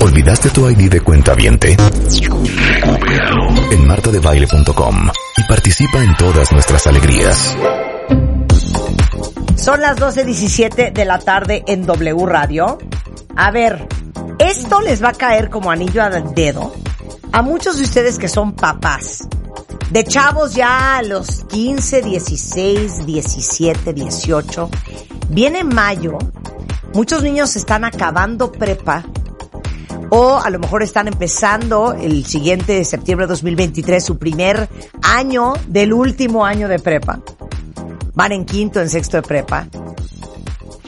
¿Olvidaste tu ID de cuenta viente? En martadebaile.com y participa en todas nuestras alegrías. Son las 12.17 de la tarde en W Radio. A ver, esto les va a caer como anillo al dedo a muchos de ustedes que son papás. De chavos ya a los 15, 16, 17, 18. Viene mayo Muchos niños están acabando prepa o a lo mejor están empezando el siguiente septiembre de 2023 su primer año del último año de prepa. Van en quinto, en sexto de prepa.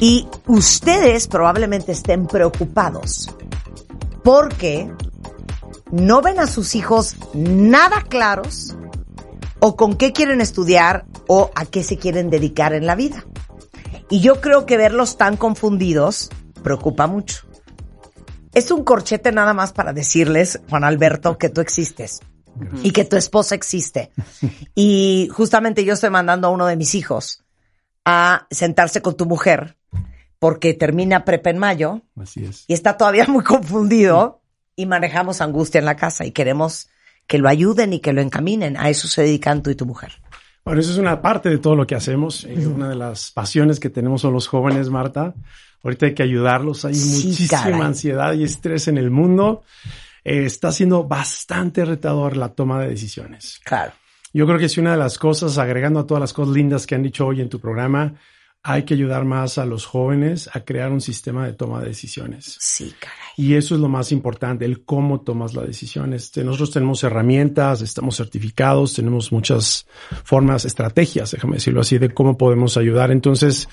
Y ustedes probablemente estén preocupados porque no ven a sus hijos nada claros o con qué quieren estudiar o a qué se quieren dedicar en la vida. Y yo creo que verlos tan confundidos preocupa mucho. Es un corchete nada más para decirles, Juan Alberto, que tú existes y que tu esposa existe. Y justamente yo estoy mandando a uno de mis hijos a sentarse con tu mujer porque termina prepa en mayo. Así es. Y está todavía muy confundido y manejamos angustia en la casa y queremos que lo ayuden y que lo encaminen. A eso se dedican tú y tu mujer. Bueno, eso es una parte de todo lo que hacemos. Una de las pasiones que tenemos son los jóvenes, Marta. Ahorita hay que ayudarlos. Hay muchísima ansiedad y estrés en el mundo. Eh, está siendo bastante retador la toma de decisiones. Claro. Yo creo que es una de las cosas, agregando a todas las cosas lindas que han dicho hoy en tu programa, hay que ayudar más a los jóvenes a crear un sistema de toma de decisiones. Sí, caray. Y eso es lo más importante, el cómo tomas las decisiones. Este, nosotros tenemos herramientas, estamos certificados, tenemos muchas formas, estrategias, déjame decirlo así, de cómo podemos ayudar. Entonces,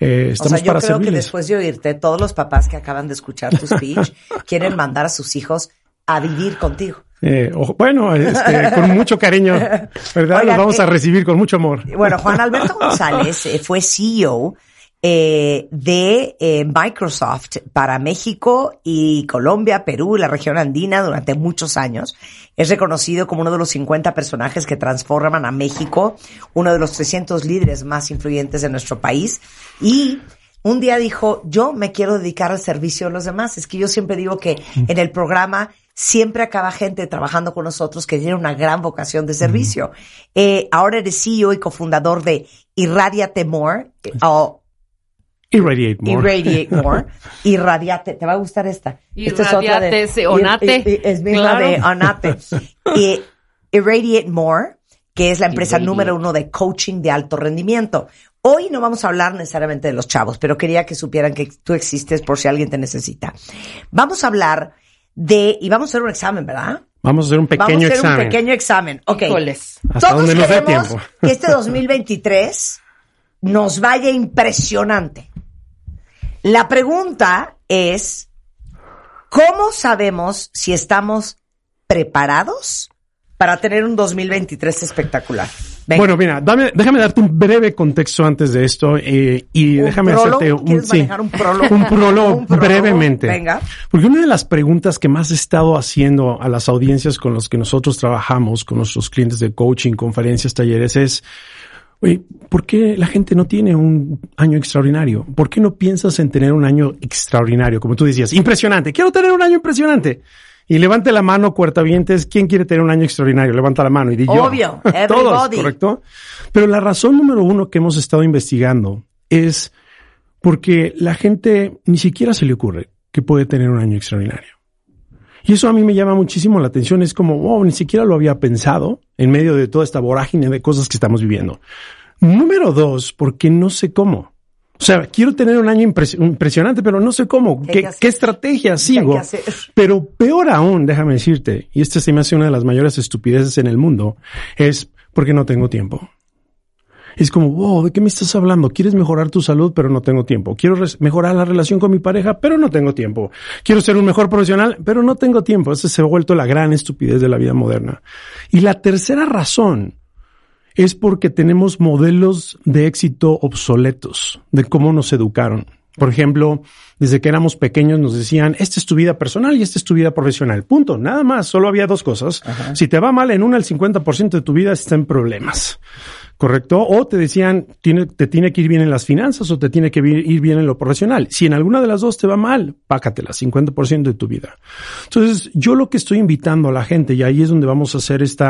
eh, estamos o sea, yo creo que después de oírte, todos los papás que acaban de escuchar tu speech quieren mandar a sus hijos a vivir contigo. Eh, bueno, este, con mucho cariño, ¿verdad? Los vamos a eh, recibir con mucho amor. Bueno, Juan Alberto González eh, fue CEO eh, de eh, Microsoft para México y Colombia, Perú y la región andina durante muchos años. Es reconocido como uno de los 50 personajes que transforman a México, uno de los 300 líderes más influyentes de nuestro país y un día dijo, yo me quiero dedicar al servicio de los demás. Es que yo siempre digo que en el programa siempre acaba gente trabajando con nosotros que tiene una gran vocación de servicio. Eh, ahora eres CEO y cofundador de Irradiate More, o Irradiate More. Irradiate More. Irradiate. ¿Te va a gustar esta? Esta es otra de... Onate. es misma de Onate. y Irradiate More, que es la empresa número uno de coaching de alto rendimiento. Hoy no vamos a hablar necesariamente de los chavos, pero quería que supieran que tú existes por si alguien te necesita. Vamos a hablar de, y vamos a hacer un examen, ¿verdad? Vamos a hacer un pequeño examen. Vamos a hacer un pequeño examen. Ok. Hasta Todos donde nos dé tiempo. que este 2023 nos vaya impresionante. La pregunta es, ¿cómo sabemos si estamos preparados para tener un 2023 espectacular? Bueno, mira, déjame darte un breve contexto antes de esto eh, y déjame hacerte un, sí, un prólogo, un prólogo brevemente. Venga. Porque una de las preguntas que más he estado haciendo a las audiencias con los que nosotros trabajamos, con nuestros clientes de coaching, conferencias, talleres, es, oye, ¿por qué la gente no tiene un año extraordinario? ¿Por qué no piensas en tener un año extraordinario? Como tú decías, impresionante. Quiero tener un año impresionante. Y levante la mano, cuartavientes, ¿quién quiere tener un año extraordinario? Levanta la mano y di yo. Obvio, Todos, ¿correcto? Pero la razón número uno que hemos estado investigando es porque la gente ni siquiera se le ocurre que puede tener un año extraordinario. Y eso a mí me llama muchísimo la atención. Es como, oh, ni siquiera lo había pensado en medio de toda esta vorágine de cosas que estamos viviendo. Número dos, porque no sé cómo. O sea, quiero tener un año impresionante, pero no sé cómo, qué, estrategia sigo. Pero peor aún, déjame decirte, y esta se me hace una de las mayores estupideces en el mundo, es porque no tengo tiempo. Es como, wow, ¿de qué me estás hablando? ¿Quieres mejorar tu salud, pero no tengo tiempo? Quiero mejorar la relación con mi pareja, pero no tengo tiempo. Quiero ser un mejor profesional, pero no tengo tiempo. Esa se ha vuelto la gran estupidez de la vida moderna. Y la tercera razón es porque tenemos modelos de éxito obsoletos de cómo nos educaron. Por ejemplo, desde que éramos pequeños nos decían, esta es tu vida personal y esta es tu vida profesional. Punto. Nada más. Solo había dos cosas. Si te va mal en una, el 50% de tu vida está en problemas. ¿correcto? O te decían, tiene, te tiene que ir bien en las finanzas o te tiene que ir bien en lo profesional. Si en alguna de las dos te va mal, pácatela, 50% de tu vida. Entonces, yo lo que estoy invitando a la gente, y ahí es donde vamos a hacer este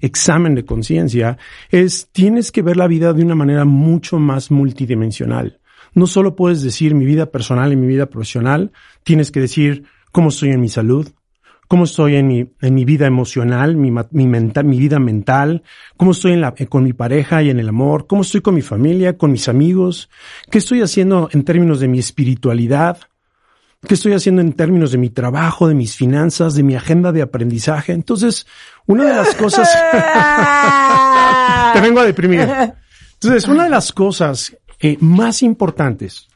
examen de conciencia, es tienes que ver la vida de una manera mucho más multidimensional. No solo puedes decir mi vida personal y mi vida profesional, tienes que decir cómo estoy en mi salud, cómo estoy en mi, en mi vida emocional, mi, mi, vida mental, cómo estoy en la, con mi pareja y en el amor, cómo estoy con mi familia, con mis amigos, qué estoy haciendo en términos de mi espiritualidad, qué estoy haciendo en términos de mi trabajo, de mis finanzas, de mi agenda de aprendizaje. Entonces, una de las cosas... Te vengo a deprimir. Entonces, una de las cosas eh, más importantes,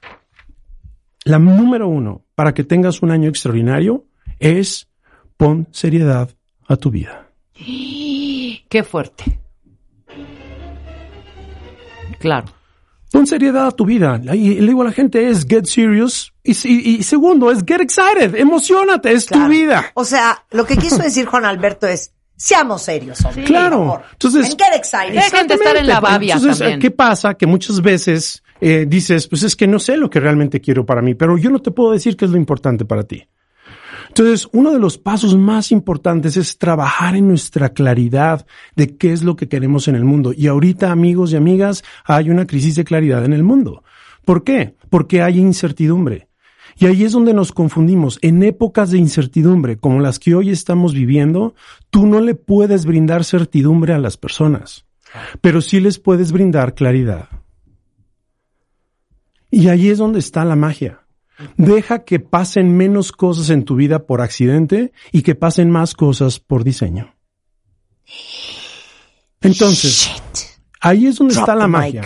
la número uno, para que tengas un año extraordinario, es pon seriedad a tu vida. Qué fuerte. Claro. Pon seriedad a tu vida. Y le digo a la gente es get serious. Y, segundo es get excited. Emocionate. Es tu vida. O sea, lo que quiso decir Juan Alberto es seamos serios, claro. Entonces, get excited. Dejen de estar en la babia Entonces, ¿qué pasa? Que muchas veces eh, dices, pues es que no sé lo que realmente quiero para mí, pero yo no te puedo decir qué es lo importante para ti. Entonces, uno de los pasos más importantes es trabajar en nuestra claridad de qué es lo que queremos en el mundo. Y ahorita, amigos y amigas, hay una crisis de claridad en el mundo. ¿Por qué? Porque hay incertidumbre. Y ahí es donde nos confundimos. En épocas de incertidumbre, como las que hoy estamos viviendo, tú no le puedes brindar certidumbre a las personas, pero sí les puedes brindar claridad. Y ahí es donde está la magia. Deja que pasen menos cosas en tu vida por accidente y que pasen más cosas por diseño. Entonces, ahí es donde está la magia.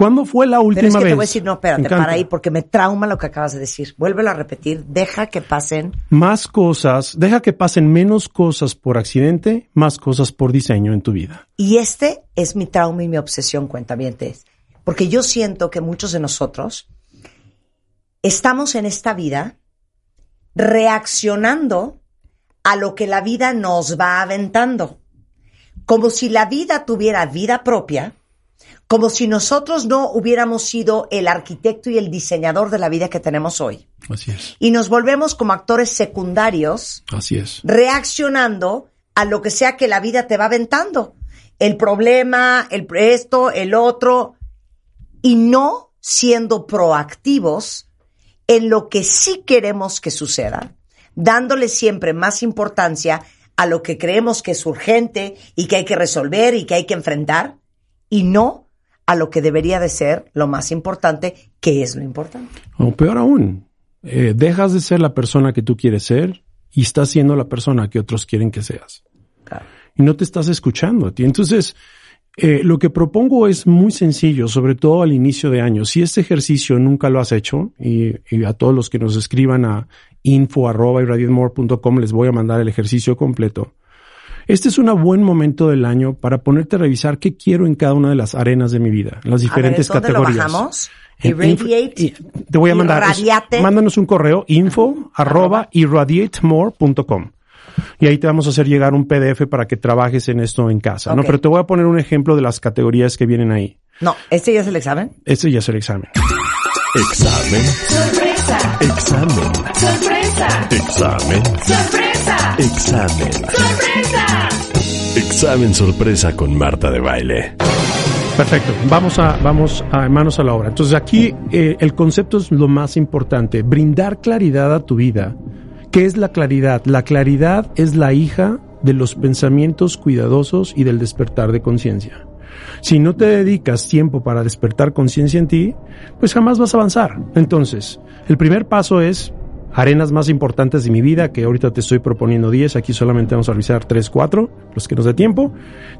¿Cuándo fue la última Pero es que Te voy a decir, no, espérate, para ahí, porque me trauma lo que acabas de decir. Vuélvelo a repetir. Deja que pasen. Más cosas, deja que pasen menos cosas por accidente, más cosas por diseño en tu vida. Y este es mi trauma y mi obsesión, cuentavientes. Porque yo siento que muchos de nosotros estamos en esta vida reaccionando a lo que la vida nos va aventando. Como si la vida tuviera vida propia, como si nosotros no hubiéramos sido el arquitecto y el diseñador de la vida que tenemos hoy. Así es. Y nos volvemos como actores secundarios. Así es. Reaccionando a lo que sea que la vida te va aventando. El problema, el esto, el otro. Y no siendo proactivos en lo que sí queremos que suceda, dándole siempre más importancia a lo que creemos que es urgente y que hay que resolver y que hay que enfrentar, y no a lo que debería de ser lo más importante, que es lo importante. O peor aún, eh, dejas de ser la persona que tú quieres ser y estás siendo la persona que otros quieren que seas. Y no te estás escuchando a ti. Entonces, eh, lo que propongo es muy sencillo, sobre todo al inicio de año. Si este ejercicio nunca lo has hecho, y, a todos los que nos escriban a info arroba les voy a mandar el ejercicio completo. Este es un buen momento del año para ponerte a revisar qué quiero en cada una de las arenas de mi vida, las diferentes categorías. Lo Irradiate. te voy a mandar. mándanos un correo info arroba irradiatemore.com y ahí te vamos a hacer llegar un PDF para que trabajes en esto en casa, ¿no? Pero te voy a poner un ejemplo de las categorías que vienen ahí. No, ¿este ya es el examen? Este ya es el examen. Examen. Examen. Sorpresa. Examen. Sorpresa. Examen. Sorpresa. Examen sorpresa con Marta de baile. Perfecto. Vamos a, vamos a manos a la obra. Entonces aquí eh, el concepto es lo más importante. Brindar claridad a tu vida ¿Qué es la claridad? La claridad es la hija de los pensamientos cuidadosos y del despertar de conciencia. Si no te dedicas tiempo para despertar conciencia en ti, pues jamás vas a avanzar. Entonces, el primer paso es arenas más importantes de mi vida, que ahorita te estoy proponiendo 10, aquí solamente vamos a revisar 3, 4, los que nos dé tiempo,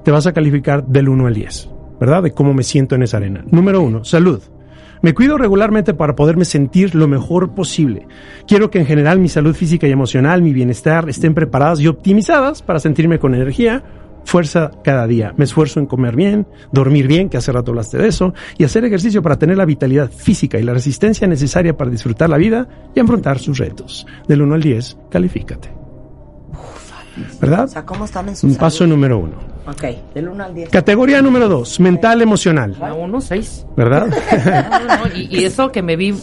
te vas a calificar del 1 al 10. ¿verdad? De cómo me siento en esa arena. Número uno, salud. Me cuido regularmente para poderme sentir lo mejor posible. Quiero que en general mi salud física y emocional, mi bienestar estén preparadas y optimizadas para sentirme con energía, fuerza cada día. Me esfuerzo en comer bien, dormir bien, que hace rato hablaste de eso, y hacer ejercicio para tener la vitalidad física y la resistencia necesaria para disfrutar la vida y enfrentar sus retos. Del 1 al 10, califícate. ¿Verdad? O sea, ¿cómo están en su Un salud? paso número uno. Ok, del 1 al 10. Categoría número dos, mental emocional. A uno, seis. ¿Verdad? No, no, y, y eso que me vi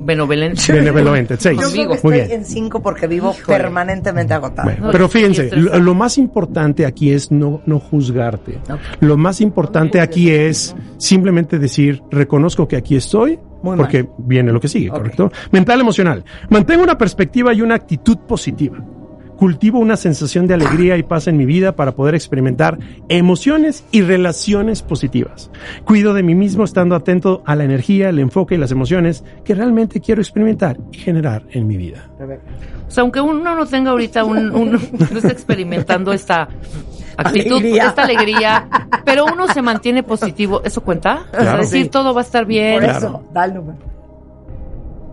benevolente. Benevolente, seis. Yo creo que Conmigo. Muy estoy bien. en 5 porque vivo Híjole. permanentemente agotada. Bueno, No, pero fíjense, lo, lo más importante aquí es no, no juzgarte. Ok. Lo más importante aquí es simplemente decir, reconozco que aquí estoy, Muy porque viene lo que sigue, Ok. ¿correcto? Mental emocional. Mantengo una perspectiva y una actitud positiva. Cultivo una sensación de alegría y paz en mi vida para poder experimentar emociones y relaciones positivas. Cuido de mí mismo estando atento a la energía, el enfoque y las emociones que realmente quiero experimentar y generar en mi vida. O sea, aunque uno no tenga ahorita un, un- no esté experimentando esta actitud, Alegría. esta alegría, pero uno se mantiene positivo, ¿eso cuenta? O sea, Claro. decir Sí. todo va a estar bien. Por Claro. eso, da el número.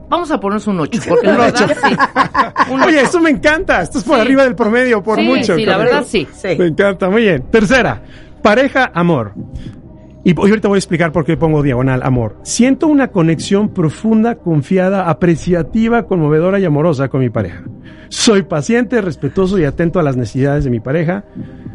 Vamos a ponernos un 8, porque la verdad sí. Un Oye, esto me encanta. Esto es por Sí. arriba del promedio, por Sí, mucho. sí, la verdad sí. Sí. Me encanta, muy bien. Tercera, pareja, amor. Y hoy ahorita voy a explicar por qué pongo diagonal amor. Siento una conexión profunda, confiada, apreciativa, conmovedora y amorosa con mi pareja. Soy paciente, respetuoso y atento a las necesidades de mi pareja.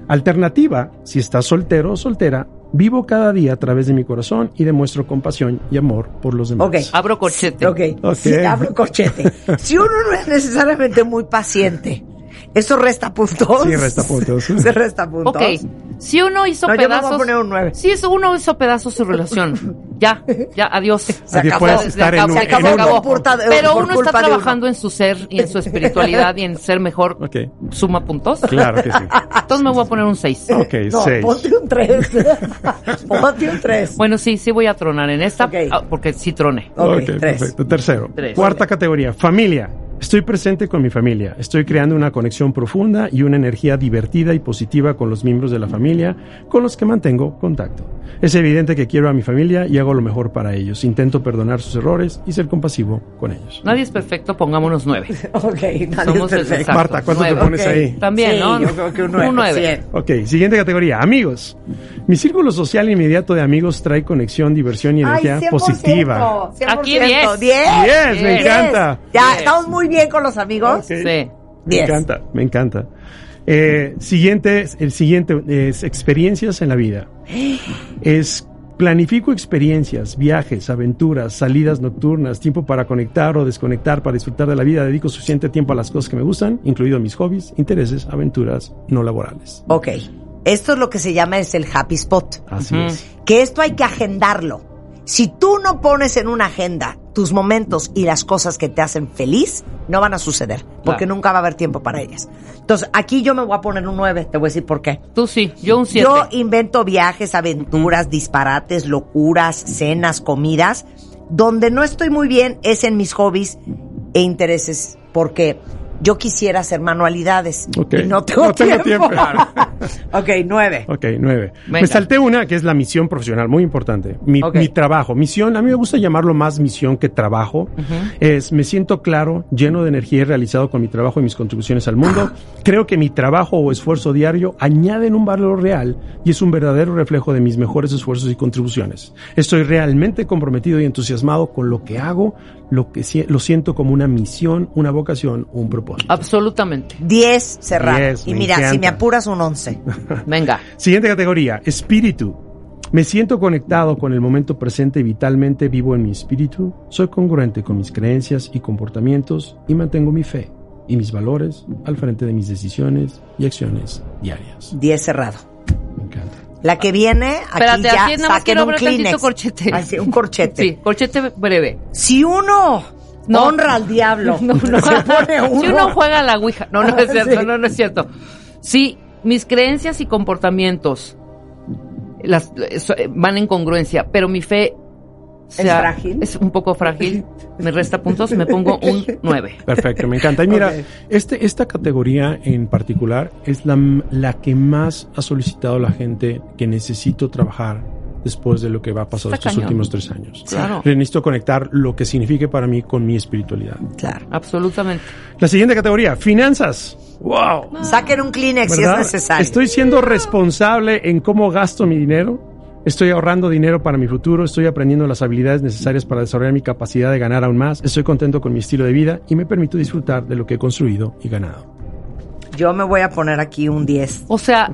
Alternativa, si estás soltero o soltera, vivo cada día a través de mi corazón y demuestro compasión y amor por los demás. Ok. Abro corchete. Ok, Ok. sí, abro corchete. Si uno no es necesariamente muy paciente, ¿eso resta puntos? Sí, resta puntos. Se resta puntos. Ok, si uno hizo No, yo me voy a pedazos... poner un nueve. Si eso uno hizo pedazos su relación, ya, ya, adiós. Se acabó. puedes Se estar acabó, en un, se acabó, en se un- acabó. Por Pero uno está uno. trabajando en su ser y en su espiritualidad y en ser mejor. Ok, ¿Suma puntos? claro que sí. Entonces me voy a poner un 6. Ok, No, seis. ponte un tres. ponte un tres. Bueno, sí, sí voy a tronar en esta, ah, porque sí troné. Ok, Ok, tres. perfecto. Tercero. Tres. Cuarta categoría, familia. Estoy presente con mi familia. Estoy creando una conexión profunda y una energía divertida y positiva con los miembros de la familia con los que mantengo contacto. Es evidente que quiero a mi familia y hago lo mejor para ellos. Intento perdonar sus errores y ser compasivo con ellos. Nadie es perfecto, pongámonos 9. Ok, nadie Somos es perfecto. Marta, ¿cuánto te Nueve. pones Ok. ahí? También, Sí, ¿no? yo creo que un nueve. Un nueve. Ok, siguiente categoría, amigos. Mi círculo social inmediato de amigos trae conexión, diversión y energía Ay, 100%, positiva. 100%. Aquí diez. ¿Diez? Diez, me Diez. encanta. Ya, estamos muy bien con los amigos. Sí. Me encanta, me encanta. Eh, siguiente, el siguiente es experiencias en la vida. Es planifico experiencias, viajes, aventuras, salidas nocturnas, tiempo para conectar o desconectar, para disfrutar de la vida. Dedico suficiente tiempo a las cosas que me gustan, incluidos mis hobbies, intereses, aventuras no laborales. Ok. Esto es lo que se llama es el happy spot. Así es. Que esto hay que agendarlo. Si tú no pones en una agenda tus momentos y las cosas que te hacen feliz, no van a suceder. Porque Claro. nunca va a haber tiempo para ellas. Entonces, aquí yo me voy a poner un 9. Te voy a decir por qué. Tú sí, yo un 7. Yo invento viajes, aventuras, disparates, locuras, cenas, comidas. Donde no estoy muy bien es en mis hobbies e intereses, porque yo quisiera hacer manualidades Ok. y no tengo No tengo tiempo. tiempo. ok, nueve. Ok, nueve. Venga. Me salté una que es la misión profesional, muy importante. Mi trabajo. Misión, a mí me gusta llamarlo más misión que trabajo. Es, me siento claro, lleno de energía y realizado con mi trabajo y mis contribuciones al mundo. Creo que mi trabajo o esfuerzo diario añaden un valor real y es un verdadero reflejo de mis mejores esfuerzos y contribuciones. Estoy realmente comprometido y entusiasmado con lo que hago, lo que si- lo siento como una misión, una vocación, un propósito. Absolutamente. Diez cerrado. Diez, y mira, si me apuras un once. Venga. Siguiente categoría, espíritu. Me siento conectado con el momento presente y vitalmente vivo en mi espíritu. Soy congruente con mis creencias y comportamientos y mantengo mi fe y mis valores al frente de mis decisiones y acciones diarias. Diez cerrado. La que viene, aquí Espérate, ya aquí nada más saquen quiero un Kleenex. corchete. Ay, sí, un corchete. Sí, corchete breve. Si uno No. honra al diablo, No, no. se pone uno. Si uno juega a la ouija. No, no es cierto, Sí. no, no es cierto. Si mis creencias y comportamientos las, eso, eh, van en congruencia, pero mi fe ¿Es frágil? es un poco frágil, me resta puntos, me pongo un 9. Perfecto, me encanta. Y mira, este, esta categoría en particular es la, la que más ha solicitado la gente que necesito trabajar después de lo que va a pasar estos cañón. últimos tres años. Claro. Necesito conectar lo que signifique para mí con mi espiritualidad. Claro. Absolutamente. La siguiente categoría, finanzas. ¡Wow! Saquen un Kleenex si es necesario. Estoy siendo responsable en cómo gasto mi dinero. Estoy ahorrando dinero para mi futuro. Estoy aprendiendo las habilidades necesarias para desarrollar mi capacidad de ganar aún más. Estoy contento con mi estilo de vida y me permito disfrutar de lo que he construido y ganado. Yo me voy a poner aquí un 10. O sea,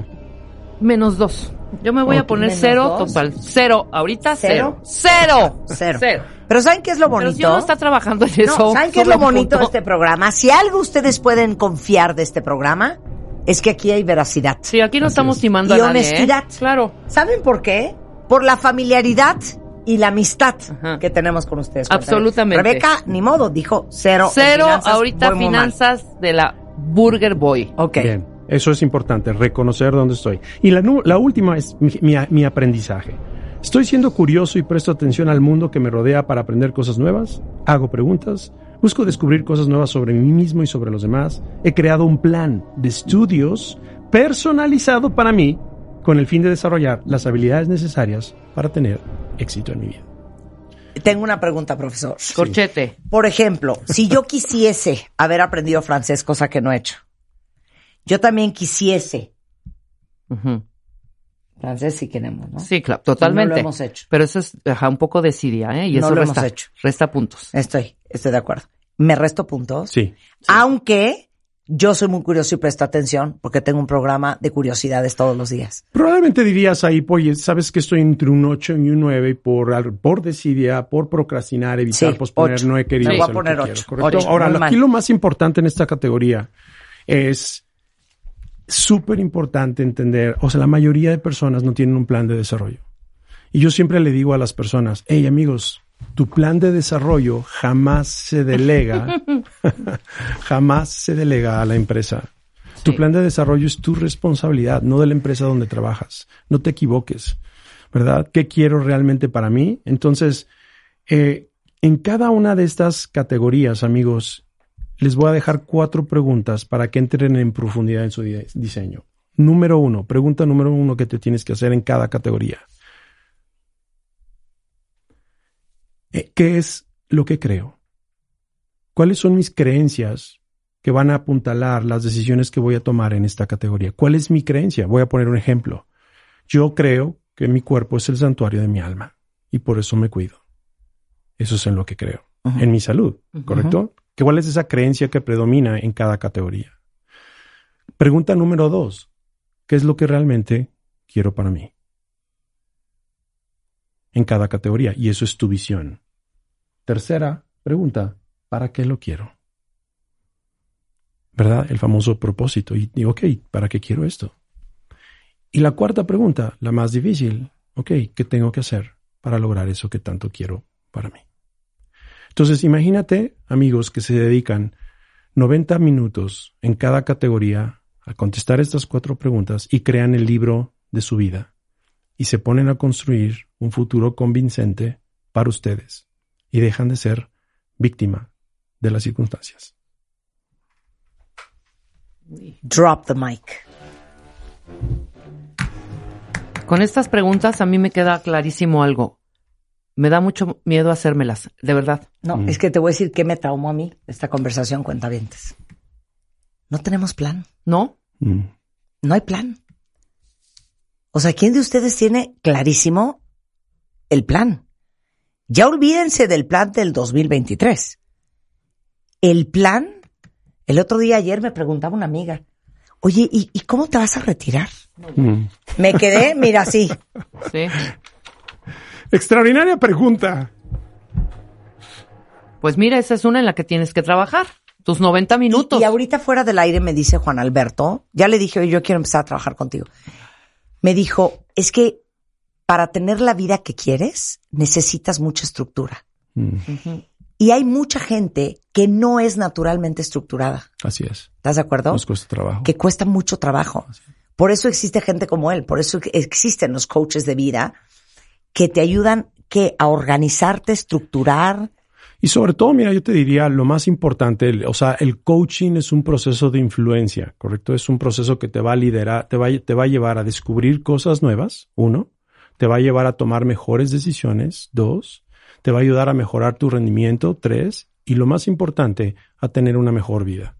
menos dos. Yo me voy a poner Menos cero dos. total. Cero. Ahorita ¿Cero? cero. Cero. Cero. Pero ¿saben qué es lo Pero bonito? si uno está trabajando en eso. No, ¿saben qué es lo bonito de este programa? Si algo ustedes pueden confiar de este programa, es que aquí hay veracidad. Sí, aquí no Así estamos es. timando Y a nadie. ¿eh? honestidad. Claro. ¿Saben por qué? Por la familiaridad y la amistad Ajá. que tenemos con ustedes. Absolutamente. Rebeca, ni modo, dijo cero. Cero finanzas, ahorita finanzas de la Burger Boy. Ok. Bien, eso es importante, reconocer dónde estoy. Y la, última es mi, mi- mi aprendizaje. Estoy siendo curioso y presto atención al mundo que me rodea para aprender cosas nuevas. Hago preguntas. Busco descubrir cosas nuevas sobre mí mismo y sobre los demás. He creado un plan de estudios personalizado para mí con el fin de desarrollar las habilidades necesarias para tener éxito en mi vida. Tengo una pregunta, profesor. Corchete. Por ejemplo, si yo quisiese haber aprendido francés, cosa que no he hecho, yo también quisiese. Francés sí queremos, ¿no? Sí, claro, totalmente. No lo hemos hecho. Pero eso es ajá, un poco de Siria, ¿eh? Y No eso lo resta, hemos hecho. resta puntos. Estoy, estoy de acuerdo. Me resto puntos. Sí, Aunque yo soy muy curioso y presto atención porque tengo un programa de curiosidades todos los días. Probablemente dirías ahí, oye, sabes que estoy entre un 8 y un 9 y por, por desidia, por procrastinar, evitar, Sí, posponer, no he querido Me voy a lo poner quiero. ¿correcto? Ocho, Ahora, muy lo- mal. aquí lo más importante en esta categoría es súper importante entender, o sea, la mayoría de personas no tienen un plan de desarrollo. Y yo siempre le digo a las personas, hey amigos, tu plan de desarrollo jamás se delega, jamás se delega a la empresa. Tu plan de desarrollo es tu responsabilidad, no de la empresa donde trabajas. No te equivoques, ¿verdad? ¿Qué quiero realmente para mí? Entonces, eh, en cada una de estas categorías, amigos, les voy a dejar cuatro preguntas para que entren en profundidad en su di- diseño. Número uno, pregunta número uno que te tienes que hacer en cada categoría. Eh, ¿Qué es lo que creo? ¿Cuáles son mis creencias que van a apuntalar las decisiones que voy a tomar en esta categoría? ¿Cuál es mi creencia? Voy a poner un ejemplo. Yo creo que mi cuerpo es el santuario de mi alma y por eso me cuido. Eso es en lo que creo. En mi salud, ¿correcto? ¿Que ¿Cuál es esa creencia que predomina en cada categoría? Pregunta número dos. ¿Qué es lo que realmente quiero para mí? En cada categoría. Y eso es tu visión. Tercera pregunta. ¿Para qué lo quiero? ¿Verdad? El famoso propósito. Y digo, ok, ¿para qué quiero esto? Y la cuarta pregunta, la más difícil. Ok, ¿qué tengo que hacer para lograr eso que tanto quiero para mí? Entonces, imagínate, amigos, que se dedican 90 minutos en cada categoría a contestar estas cuatro preguntas y crean el libro de su vida y se ponen a construir un futuro convincente para ustedes y dejan de ser víctima de las circunstancias. Drop the mic. Con estas preguntas a mí me queda clarísimo algo. Me da mucho miedo hacérmelas, de verdad. No, Mm. es que te voy a decir qué me traumó a mí esta conversación, cuentavientes. No tenemos plan. ¿No? Mm. No hay plan. O sea, ¿quién de ustedes tiene clarísimo el plan? Ya olvídense del plan del 2023. El plan, el otro día ayer me preguntaba una amiga, oye, ¿y, y cómo te vas a retirar? Mm. Me quedé, mira, así. Sí. Extraordinaria pregunta. Pues mira, esa es una en la que tienes que trabajar. Tus 90 minutos. Y, y ahorita fuera del aire me dice Juan Alberto, ya le dije, oye, yo quiero empezar a trabajar contigo. Me dijo, es que para tener la vida que quieres, necesitas mucha estructura. Mm. Y hay mucha gente que no es naturalmente estructurada. Así es. ¿Estás de acuerdo? Nos cuesta trabajo. Que cuesta mucho trabajo. Por eso existe gente como él, por eso existen los coaches de vida que te ayudan que a organizarte, estructurar. Y sobre todo, mira, yo te diría lo más importante, o sea, el coaching es un proceso de influencia, ¿correcto? Es un proceso que te va a liderar, te va, te va a llevar a descubrir cosas nuevas, uno. te va a llevar a tomar mejores decisiones. Dos, te va a ayudar a mejorar tu rendimiento. Tres, y lo más importante, a tener una mejor vida.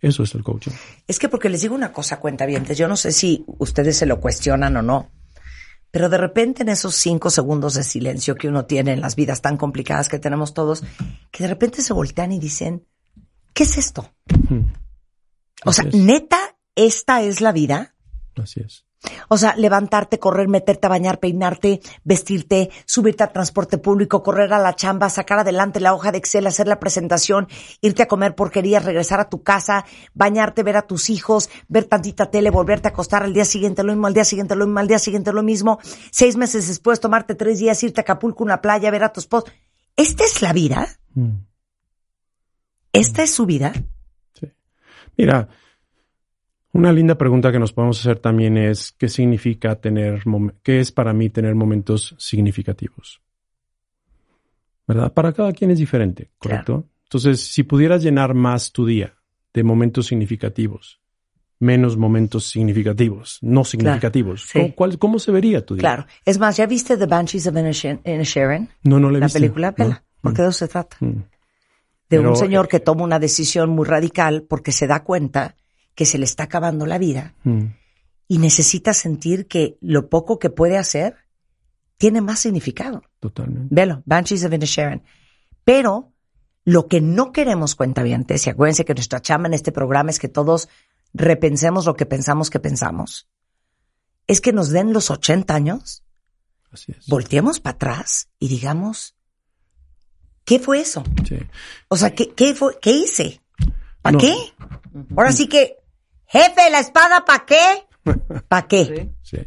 Eso es el coaching. Es que porque les digo una cosa, cuentavientes, yo no sé si ustedes se lo cuestionan o no, pero de repente en esos cinco segundos de silencio que uno tiene en las vidas tan complicadas que tenemos todos, que de repente se voltean y dicen, ¿qué es esto? O sea, es. neta, esta es la vida. Así es. O sea, levantarte, correr, meterte a bañar, peinarte, vestirte, subirte al transporte público, correr a la chamba, sacar adelante la hoja de Excel, hacer la presentación, irte a comer porquerías, regresar a tu casa, bañarte, ver a tus hijos, ver tantita tele, volverte a acostar al día siguiente lo mismo, al día siguiente lo mismo, al día siguiente lo mismo, seis meses después tomarte tres días, irte a Acapulco, una playa, ver a tu esposo. ¿Esta es la vida? Mm. ¿Esta es su vida? Mira, una linda pregunta que nos podemos hacer también es qué significa tener, qué es para mí tener momentos significativos. ¿Verdad? Para cada quien es diferente, ¿correcto? Entonces, si pudieras llenar más tu día de momentos significativos, menos momentos significativos, no significativos, sí. ¿cómo, cuál- cómo se vería tu día? Claro. Es más, ¿ya viste The Banshees of Inisherin? No, no le he La visto. película, No. vela, porque de eso se trata. Mm. de Pero, un señor eh, que toma una decisión muy radical porque se da cuenta que se le está acabando la vida Mm. y necesita sentir que lo poco que puede hacer tiene más significado. Totalmente. Velo, Banshees of Inisherin. Pero lo que no queremos cuentavientes, y acuérdense que nuestra chamba en este programa es que todos repensemos lo que pensamos que pensamos, es que nos den los 80 años, Así es. volteemos para atrás y digamos, ¿qué fue eso? Sí. O sea, ¿qué, qué, fue, qué hice? ¿Para No. qué? Ahora sí que, jefe, la espada, ¿para qué? ¿Para qué? Sí.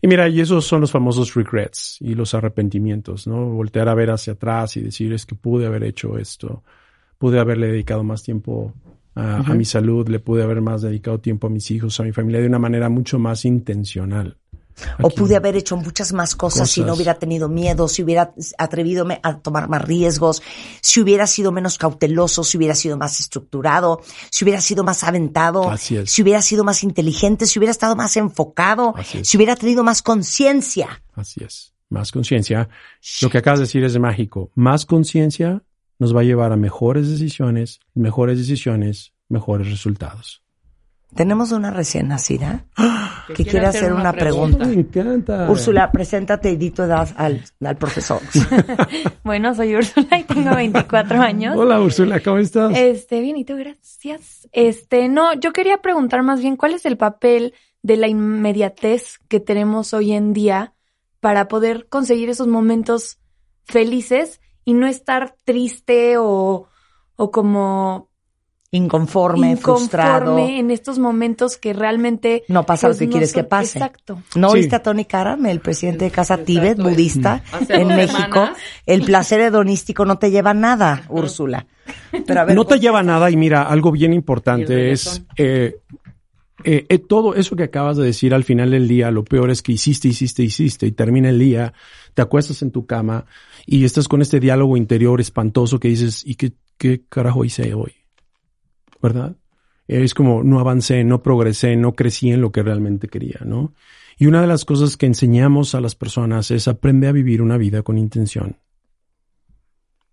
Y mira, y esos son los famosos regrets y los arrepentimientos, ¿no? Voltear a ver hacia atrás y decir, es que pude haber hecho esto, pude haberle dedicado más tiempo a, a mi salud, le pude haber más dedicado tiempo a mis hijos, a mi familia de una manera mucho más intencional. O pude haber hecho muchas más cosas, si no hubiera tenido miedo, si hubiera atrevido a tomar más riesgos, si hubiera sido menos cauteloso, si hubiera sido más estructurado, si hubiera sido más aventado, si hubiera sido más inteligente, si hubiera estado más enfocado, es. si hubiera tenido más conciencia. Así es. Más conciencia. Lo que acabas de decir es mágico. Más conciencia nos va a llevar a mejores decisiones, mejores decisiones, mejores resultados. Tenemos una recién nacida que quiere hacer una pregunta. Me encanta. Úrsula, preséntate y di tu edad al, al profesor. Bueno, soy Úrsula y tengo 24 años. Hola Úrsula, ¿cómo estás? Este, bien, y tú, gracias. Este, no, yo quería preguntar más bien cuál es el papel de la inmediatez que tenemos hoy en día para poder conseguir esos momentos felices y no estar triste o, o como Inconforme, frustrado. inconforme en estos momentos que realmente No pasa lo pues, que no quieres son- que pase. Exacto. ¿No Sí. oíste a Tony Karam, el presidente de Casa Tíbet, budista, en México? semanas. El placer hedonístico no te lleva nada, Úrsula. Pero a ver, no te lleva a nada y mira, algo bien importante es eh, eh, eh, todo eso que acabas de decir al final del día, lo peor es que hiciste, hiciste, hiciste y termina el día, te acuestas en tu cama y estás con este diálogo interior espantoso que dices, ¿y qué, qué carajo hice hoy? ¿Verdad? Es como no avancé, no progresé, no crecí en lo que realmente quería, ¿no? Y una de las cosas que enseñamos a las personas es aprende a vivir una vida con intención.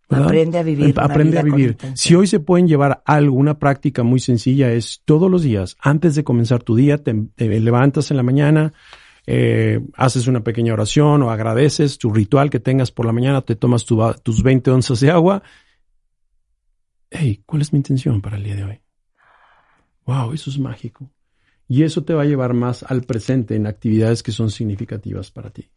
¿verdad? Aprende a vivir una Aprende vida a vivir. Si hoy se pueden llevar algo, una práctica muy sencilla es todos los días, antes de comenzar tu día, te, te levantas en la mañana, eh, haces una pequeña oración o agradeces tu ritual que tengas por la mañana, te tomas tu tus 20 onzas de agua. Hey, ¿cuál es mi intención para el día de hoy? Wow, eso es mágico. Y eso te va a llevar más al presente en actividades que son significativas para ti.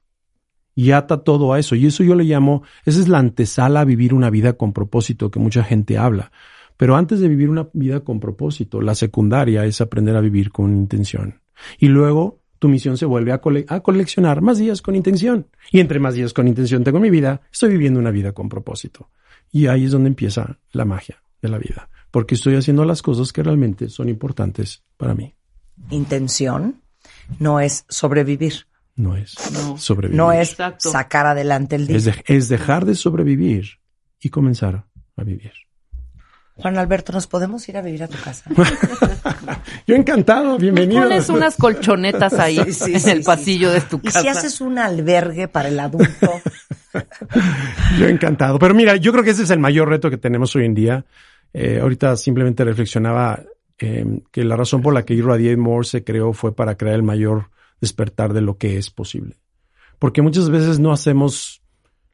Y ata todo a eso. Y eso yo le llamo, esa es la antesala a vivir una vida con propósito que mucha gente habla. Pero antes de vivir una vida con propósito, la secundaria es aprender a vivir con intención. Y luego tu misión se vuelve a, cole- a coleccionar más días con intención. Y entre más días con intención tengo en mi vida, estoy viviendo una vida con propósito. Y ahí es donde empieza la magia de la vida. Porque estoy haciendo las cosas que realmente son importantes para mí. Intención no es sobrevivir, No es No. sobrevivir. no es Exacto. sacar adelante el día. es, de- es dejar de sobrevivir y comenzar a vivir. Juan Alberto, ¿nos podemos ir a vivir a tu casa? Yo encantado, bienvenido. Pones unas colchonetas ahí Sí, sí, en sí, el sí. pasillo de tu Y casa. si haces un albergue para el adulto, Yo encantado. Pero mira, yo creo que ese es el mayor reto que tenemos hoy en día. Eh, ahorita simplemente reflexionaba eh, que la razón por la que Irradiate More se creó fue para crear el mayor despertar de lo que es posible. Porque muchas veces no hacemos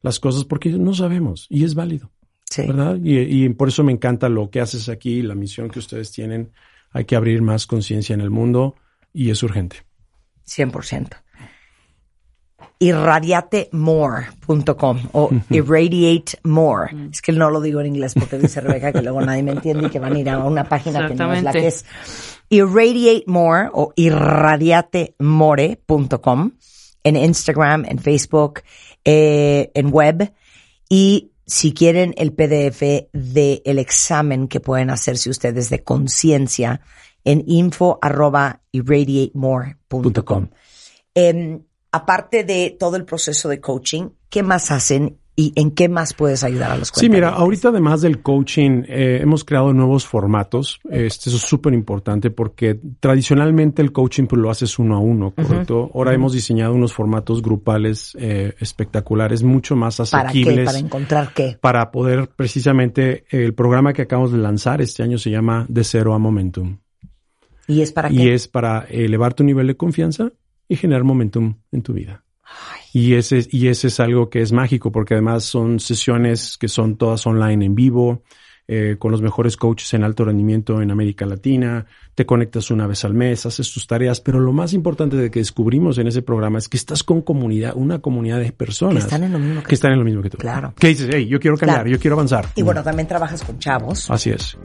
las cosas porque no sabemos y es válido, sí. ¿verdad? Y, y por eso me encanta lo que haces aquí, la misión que ustedes tienen. Hay que abrir más conciencia en el mundo y es urgente. 100%. Irradiatemore.com o irradiate more. Es que no lo digo en inglés porque dice Rebeca que luego nadie me entiende y que van a ir a una página que no es la que es. Irradiate more o irradiatemore.com en Instagram, en Facebook, eh, en web y si quieren el PDF del examen que pueden hacerse ustedes de conciencia en info arroba irradiatemore.com. Em, aparte de todo el proceso de coaching, ¿qué más hacen y en qué más puedes ayudar a los Sí, mira, ahorita además del coaching, eh, hemos creado nuevos formatos. Este, eso es súper importante porque tradicionalmente el coaching pues, lo haces uno a uno, ¿correcto? Ahora hemos diseñado unos formatos grupales eh, espectaculares, mucho más ¿Para qué? asequibles. Para encontrar qué. para poder precisamente, el programa que acabamos de lanzar este año se llama De Cero a Momentum. ¿Y es para Y qué? es para elevar tu nivel de confianza y generar momentum en tu vida. Y ese, y ese es algo que es mágico porque además son sesiones que son todas online en vivo, eh, con los mejores coaches en alto rendimiento en América Latina, te conectas una vez al mes, haces tus tareas, pero lo más importante de que descubrimos en ese programa es que estás con comunidad, una comunidad de personas Que están en lo mismo que que están en lo mismo que tú. Claro. Que dices, hey, yo quiero cambiar, Claro. yo quiero avanzar. Y bueno, también trabajas con chavos. Así es.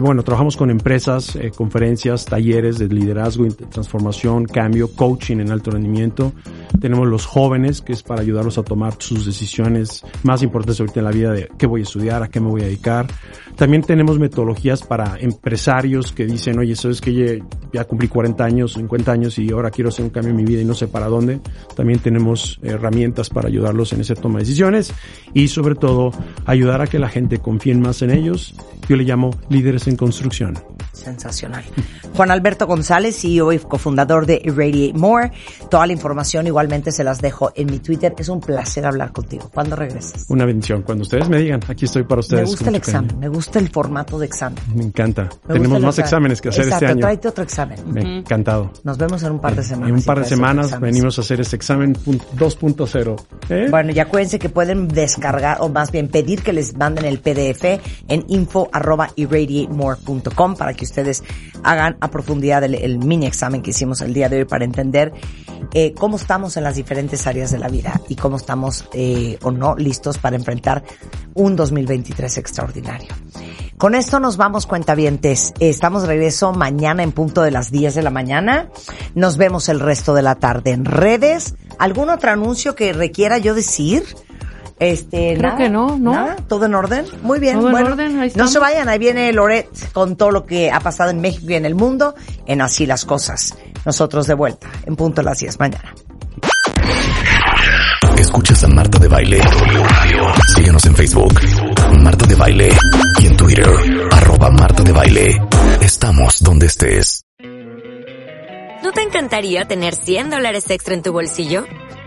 Bueno, trabajamos con empresas, eh, conferencias, talleres de liderazgo, transformación, cambio, coaching en alto rendimiento. Tenemos los jóvenes, que es para ayudarlos a tomar sus decisiones más importantes ahorita en la vida de qué voy a estudiar, a qué me voy a dedicar. También tenemos metodologías para empresarios que dicen, oye, sabes que ya, ya cumplí 40 años, 50 años y ahora quiero hacer un cambio en mi vida y no sé para dónde. También tenemos herramientas para ayudarlos en esa toma de decisiones y sobre todo ayudar a que la gente confíe más en ellos. Yo le llamo líderes en construcción. Sensacional. Juan Alberto González, CEO y cofundador de Irradiate More. Toda la información igualmente se las dejo en mi Twitter. Es un placer hablar contigo. ¿Cuándo regresas? Una bendición. Cuando ustedes me digan, aquí estoy para Me ustedes. gusta con el cariño. examen, me gusta el formato de examen. Me encanta. Me Tenemos gusta más exámenes que hacer Exacto, este año. tráete otro examen. Me ha encantado. Nos vemos en un par de semanas. En un par de semanas venimos a hacer este examen pun- 2.0. ¿eh? Bueno, y acuérdense que pueden descargar o más bien pedir que les manden el PDF en info arroba irradiatemore.com para que ustedes hagan a profundidad el, el mini examen que hicimos el día de hoy para entender eh, cómo estamos en las diferentes áreas de la vida y cómo estamos eh, o no listos para enfrentar un 2023 extraordinario. Con esto nos vamos, cuentavientes. Eh, Estamos de regreso mañana en punto de las 10 de la mañana. Nos vemos el resto de la tarde en redes. ¿Algún otro anuncio que requiera yo decir? Este, Creo nada, que no, ¿no? nada, todo en orden. Muy bien. Todo en orden, ahí no se vayan, ahí viene Loret con todo lo que ha pasado en México y en el mundo en Así las Cosas. Nosotros de vuelta en punto de las 10 mañana. Escuchas a Marta de Baile. Síguenos en Facebook, Marta de Baile. Y en Twitter, arroba Marta de Baile. Estamos donde estés. ¿No te encantaría tener 100 dólares extra en tu bolsillo?